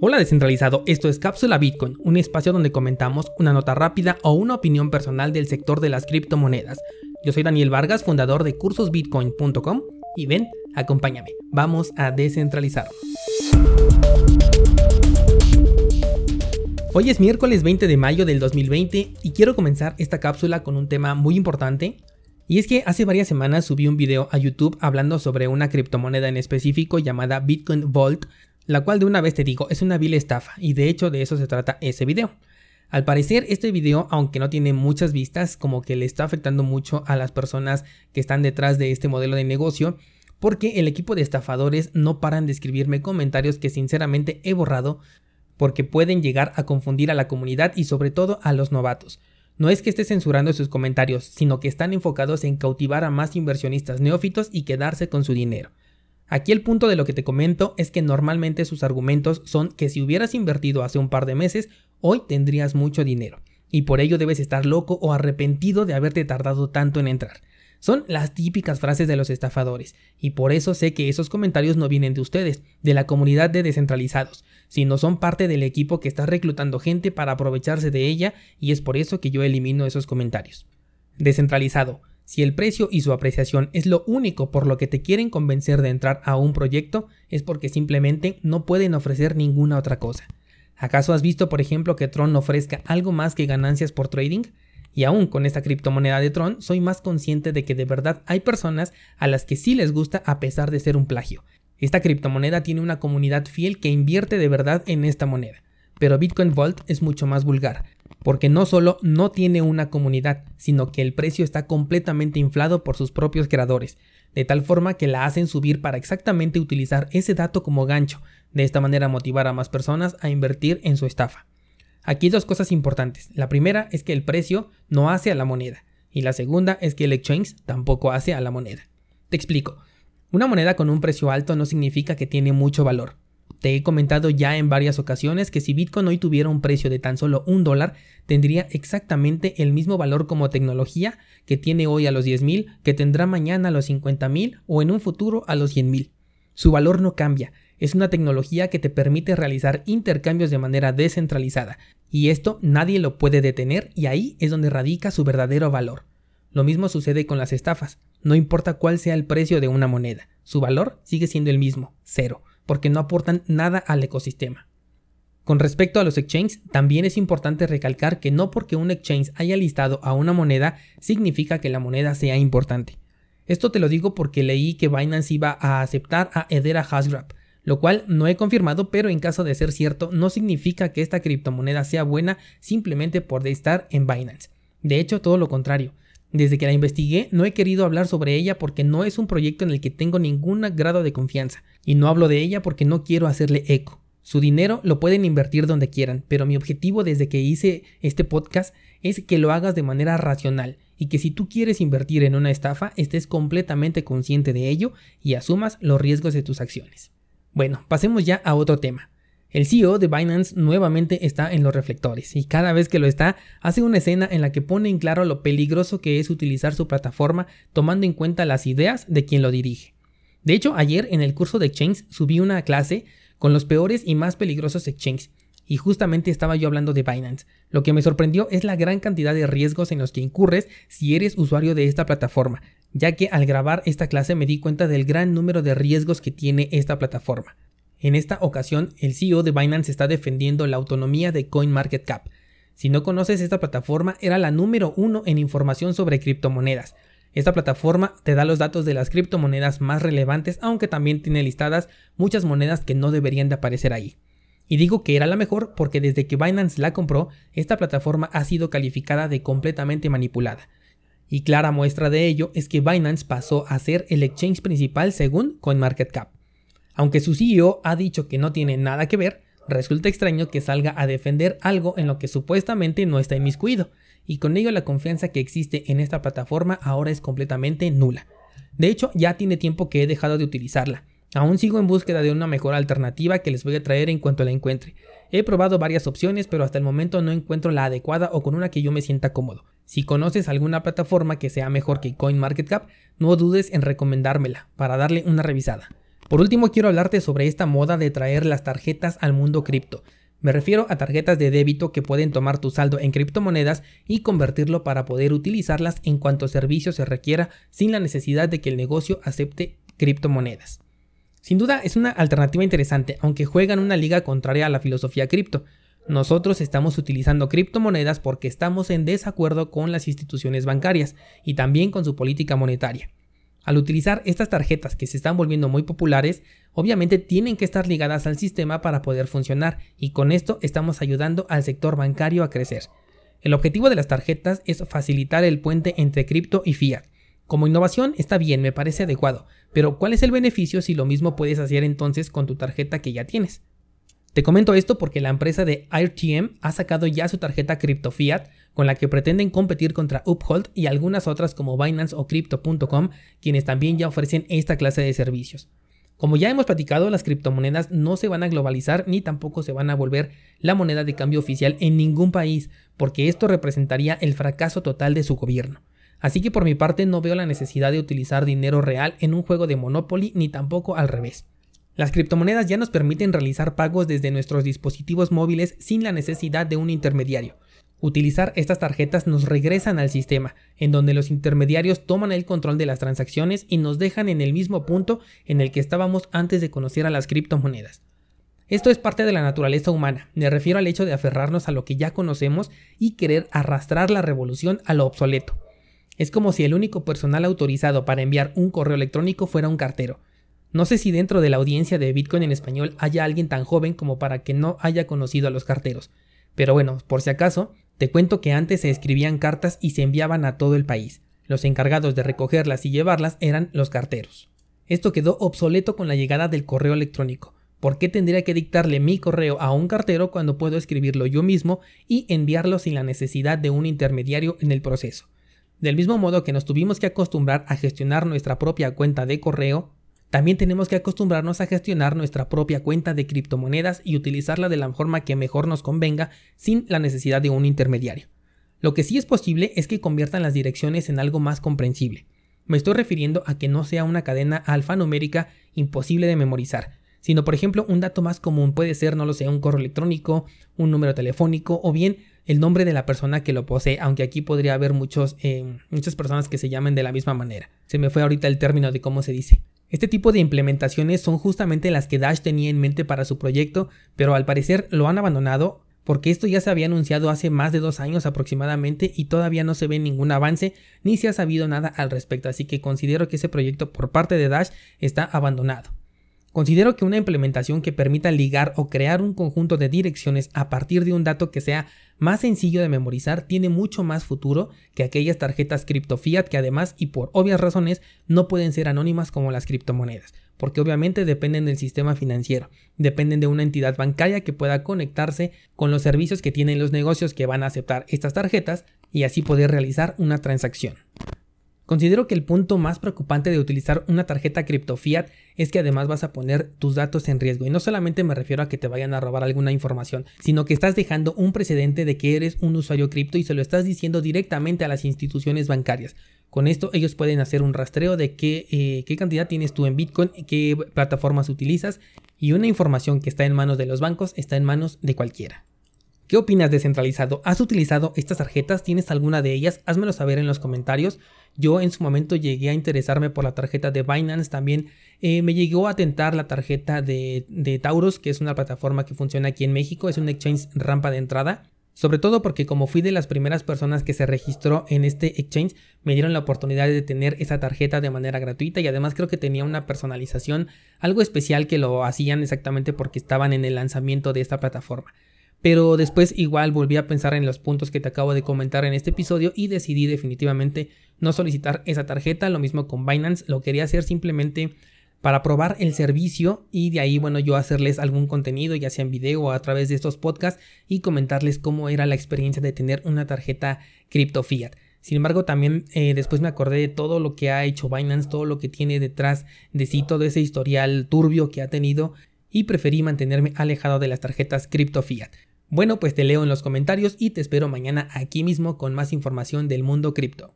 Hola descentralizado, esto es Cápsula Bitcoin, un espacio donde comentamos una nota rápida o una opinión personal del sector de las criptomonedas. Yo soy Daniel Vargas, fundador de cursosbitcoin.com y ven, acompáñame, vamos a descentralizarnos. Hoy es miércoles 20 de mayo del 2020 y quiero comenzar esta cápsula con un tema muy importante. Y es que hace varias semanas subí un video a YouTube hablando sobre una criptomoneda en específico llamada Bitcoin Vault, la cual de una vez te digo es una vil estafa y de hecho de eso se trata ese video. Al parecer este video, aunque no tiene muchas vistas, como que le está afectando mucho a las personas que están detrás de este modelo de negocio, porque el equipo de estafadores no paran de escribirme comentarios que sinceramente he borrado porque pueden llegar a confundir a la comunidad y sobre todo a los novatos. No es que esté censurando sus comentarios, sino que están enfocados en cautivar a más inversionistas neófitos y quedarse con su dinero. Aquí el punto de lo que te comento es que normalmente sus argumentos son que si hubieras invertido hace un par de meses, hoy tendrías mucho dinero, y por ello debes estar loco o arrepentido de haberte tardado tanto en entrar. Son las típicas frases de los estafadores, y por eso sé que esos comentarios no vienen de ustedes, de la comunidad de descentralizados, sino son parte del equipo que está reclutando gente para aprovecharse de ella, y es por eso que yo elimino esos comentarios. Descentralizado, si el precio y su apreciación es lo único por lo que te quieren convencer de entrar a un proyecto, es porque simplemente no pueden ofrecer ninguna otra cosa. ¿Acaso has visto, por ejemplo, que Tron ofrezca algo más que ganancias por trading? Y aún con esta criptomoneda de Tron, soy más consciente de que de verdad hay personas a las que sí les gusta a pesar de ser un plagio. Esta criptomoneda tiene una comunidad fiel que invierte de verdad en esta moneda. Pero Bitcoin Vault es mucho más vulgar, porque no solo no tiene una comunidad, sino que el precio está completamente inflado por sus propios creadores, de tal forma que la hacen subir para exactamente utilizar ese dato como gancho, de esta manera motivar a más personas a invertir en su estafa. Aquí dos cosas importantes. La primera es que el precio no hace a la moneda, y la segunda es que el exchange tampoco hace a la moneda. Te explico. Una moneda con un precio alto no significa que tiene mucho valor. Te he comentado ya en varias ocasiones que si Bitcoin hoy tuviera un precio de tan solo un dólar, tendría exactamente el mismo valor como tecnología que tiene hoy a los 10.000, que tendrá mañana a los 50.000 o en un futuro a los 100.000. Su valor no cambia, es una tecnología que te permite realizar intercambios de manera descentralizada, y esto nadie lo puede detener y ahí es donde radica su verdadero valor. Lo mismo sucede con las estafas, no importa cuál sea el precio de una moneda, su valor sigue siendo el mismo, cero porque no aportan nada al ecosistema. Con respecto a los exchanges, también es importante recalcar que no porque un exchange haya listado a una moneda significa que la moneda sea importante. Esto te lo digo porque leí que Binance iba a aceptar a Edera Hashgraph, lo cual no he confirmado, pero en caso de ser cierto, no significa que esta criptomoneda sea buena simplemente por estar en Binance. De hecho, todo lo contrario. Desde que la investigué no he querido hablar sobre ella porque no es un proyecto en el que tengo ningún grado de confianza, y no hablo de ella porque no quiero hacerle eco. Su dinero lo pueden invertir donde quieran, pero mi objetivo desde que hice este podcast es que lo hagas de manera racional y que si tú quieres invertir en una estafa estés completamente consciente de ello y asumas los riesgos de tus acciones. Bueno, pasemos ya a otro tema. El CEO de Binance nuevamente está en los reflectores y cada vez que lo está hace una escena en la que pone en claro lo peligroso que es utilizar su plataforma tomando en cuenta las ideas de quien lo dirige. De hecho, ayer en el curso de Exchange subí una clase con los peores y más peligrosos exchanges y justamente estaba yo hablando de Binance. Lo que me sorprendió es la gran cantidad de riesgos en los que incurres si eres usuario de esta plataforma, ya que al grabar esta clase me di cuenta del gran número de riesgos que tiene esta plataforma. En esta ocasión, el CEO de Binance está defendiendo la autonomía de CoinMarketCap. Si no conoces esta plataforma, era la número uno en información sobre criptomonedas. Esta plataforma te da los datos de las criptomonedas más relevantes, aunque también tiene listadas muchas monedas que no deberían de aparecer ahí. Y digo que era la mejor porque desde que Binance la compró, esta plataforma ha sido calificada de completamente manipulada. Y clara muestra de ello es que Binance pasó a ser el exchange principal según CoinMarketCap. Aunque su CEO ha dicho que no tiene nada que ver, resulta extraño que salga a defender algo en lo que supuestamente no está inmiscuido, y con ello la confianza que existe en esta plataforma ahora es completamente nula. De hecho, ya tiene tiempo que he dejado de utilizarla. Aún sigo en búsqueda de una mejor alternativa que les voy a traer en cuanto la encuentre. He probado varias opciones, pero hasta el momento no encuentro la adecuada o con una que yo me sienta cómodo. Si conoces alguna plataforma que sea mejor que CoinMarketCap, no dudes en recomendármela para darle una revisada. Por último, quiero hablarte sobre esta moda de traer las tarjetas al mundo cripto. Me refiero a tarjetas de débito que pueden tomar tu saldo en criptomonedas y convertirlo para poder utilizarlas en cuanto servicio se requiera sin la necesidad de que el negocio acepte criptomonedas. Sin duda es una alternativa interesante, aunque juegan una liga contraria a la filosofía cripto. Nosotros estamos utilizando criptomonedas porque estamos en desacuerdo con las instituciones bancarias y también con su política monetaria. Al utilizar estas tarjetas que se están volviendo muy populares, obviamente tienen que estar ligadas al sistema para poder funcionar y con esto estamos ayudando al sector bancario a crecer. El objetivo de las tarjetas es facilitar el puente entre cripto y fiat. Como innovación está bien, me parece adecuado, pero ¿cuál es el beneficio si lo mismo puedes hacer entonces con tu tarjeta que ya tienes? Te comento esto porque la empresa de AirTM ha sacado ya su tarjeta Crypto Fiat con la que pretenden competir contra Uphold y algunas otras como Binance o Crypto.com, quienes también ya ofrecen esta clase de servicios. Como ya hemos platicado, las criptomonedas no se van a globalizar ni tampoco se van a volver la moneda de cambio oficial en ningún país, porque esto representaría el fracaso total de su gobierno. Así que por mi parte no veo la necesidad de utilizar dinero real en un juego de Monopoly ni tampoco al revés. Las criptomonedas ya nos permiten realizar pagos desde nuestros dispositivos móviles sin la necesidad de un intermediario. Utilizar estas tarjetas nos regresan al sistema, en donde los intermediarios toman el control de las transacciones y nos dejan en el mismo punto en el que estábamos antes de conocer a las criptomonedas. Esto es parte de la naturaleza humana, me refiero al hecho de aferrarnos a lo que ya conocemos y querer arrastrar la revolución a lo obsoleto. Es como si el único personal autorizado para enviar un correo electrónico fuera un cartero. No sé si dentro de la audiencia de Bitcoin en español haya alguien tan joven como para que no haya conocido a los carteros. Pero bueno, por si acaso, te cuento que antes se escribían cartas y se enviaban a todo el país. Los encargados de recogerlas y llevarlas eran los carteros. Esto quedó obsoleto con la llegada del correo electrónico. ¿Por qué tendría que dictarle mi correo a un cartero cuando puedo escribirlo yo mismo y enviarlo sin la necesidad de un intermediario en el proceso? Del mismo modo que nos tuvimos que acostumbrar a gestionar nuestra propia cuenta de correo, también tenemos que acostumbrarnos a gestionar nuestra propia cuenta de criptomonedas y utilizarla de la forma que mejor nos convenga sin la necesidad de un intermediario. Lo que sí es posible es que conviertan las direcciones en algo más comprensible. Me estoy refiriendo a que no sea una cadena alfanumérica imposible de memorizar, sino por ejemplo un dato más común puede ser, no lo sé, un correo electrónico, un número telefónico o bien el nombre de la persona que lo posee, aunque aquí podría haber muchos, eh, muchas personas que se llamen de la misma manera. Se me fue ahorita el término de cómo se dice. Este tipo de implementaciones son justamente las que Dash tenía en mente para su proyecto, pero al parecer lo han abandonado porque esto ya se había anunciado hace más de dos años aproximadamente y todavía no se ve ningún avance ni se ha sabido nada al respecto, así que considero que ese proyecto por parte de Dash está abandonado. Considero que una implementación que permita ligar o crear un conjunto de direcciones a partir de un dato que sea más sencillo de memorizar tiene mucho más futuro que aquellas tarjetas cripto fiat que además y por obvias razones no pueden ser anónimas como las criptomonedas, porque obviamente dependen del sistema financiero, dependen de una entidad bancaria que pueda conectarse con los servicios que tienen los negocios que van a aceptar estas tarjetas y así poder realizar una transacción. Considero que el punto más preocupante de utilizar una tarjeta cripto fiat es que además vas a poner tus datos en riesgo. Y no solamente me refiero a que te vayan a robar alguna información, sino que estás dejando un precedente de que eres un usuario cripto y se lo estás diciendo directamente a las instituciones bancarias. Con esto ellos pueden hacer un rastreo de qué, eh, qué cantidad tienes tú en Bitcoin, qué plataformas utilizas y una información que está en manos de los bancos está en manos de cualquiera. ¿Qué opinas descentralizado? ¿Has utilizado estas tarjetas? ¿Tienes alguna de ellas? Házmelo saber en los comentarios. Yo en su momento llegué a interesarme por la tarjeta de Binance, también eh, me llegó a tentar la tarjeta de, de Taurus, que es una plataforma que funciona aquí en México, es un exchange rampa de entrada. Sobre todo porque como fui de las primeras personas que se registró en este exchange, me dieron la oportunidad de tener esa tarjeta de manera gratuita y además creo que tenía una personalización, algo especial que lo hacían exactamente porque estaban en el lanzamiento de esta plataforma. Pero después igual volví a pensar en los puntos que te acabo de comentar en este episodio y decidí definitivamente no solicitar esa tarjeta. Lo mismo con Binance, lo quería hacer simplemente para probar el servicio y de ahí, bueno, yo hacerles algún contenido, ya sea en video o a través de estos podcasts y comentarles cómo era la experiencia de tener una tarjeta cripto fiat. Sin embargo, también eh, después me acordé de todo lo que ha hecho Binance, todo lo que tiene detrás de sí, todo ese historial turbio que ha tenido y preferí mantenerme alejado de las tarjetas cripto fiat. Bueno, pues te leo en los comentarios y te espero mañana aquí mismo con más información del mundo cripto.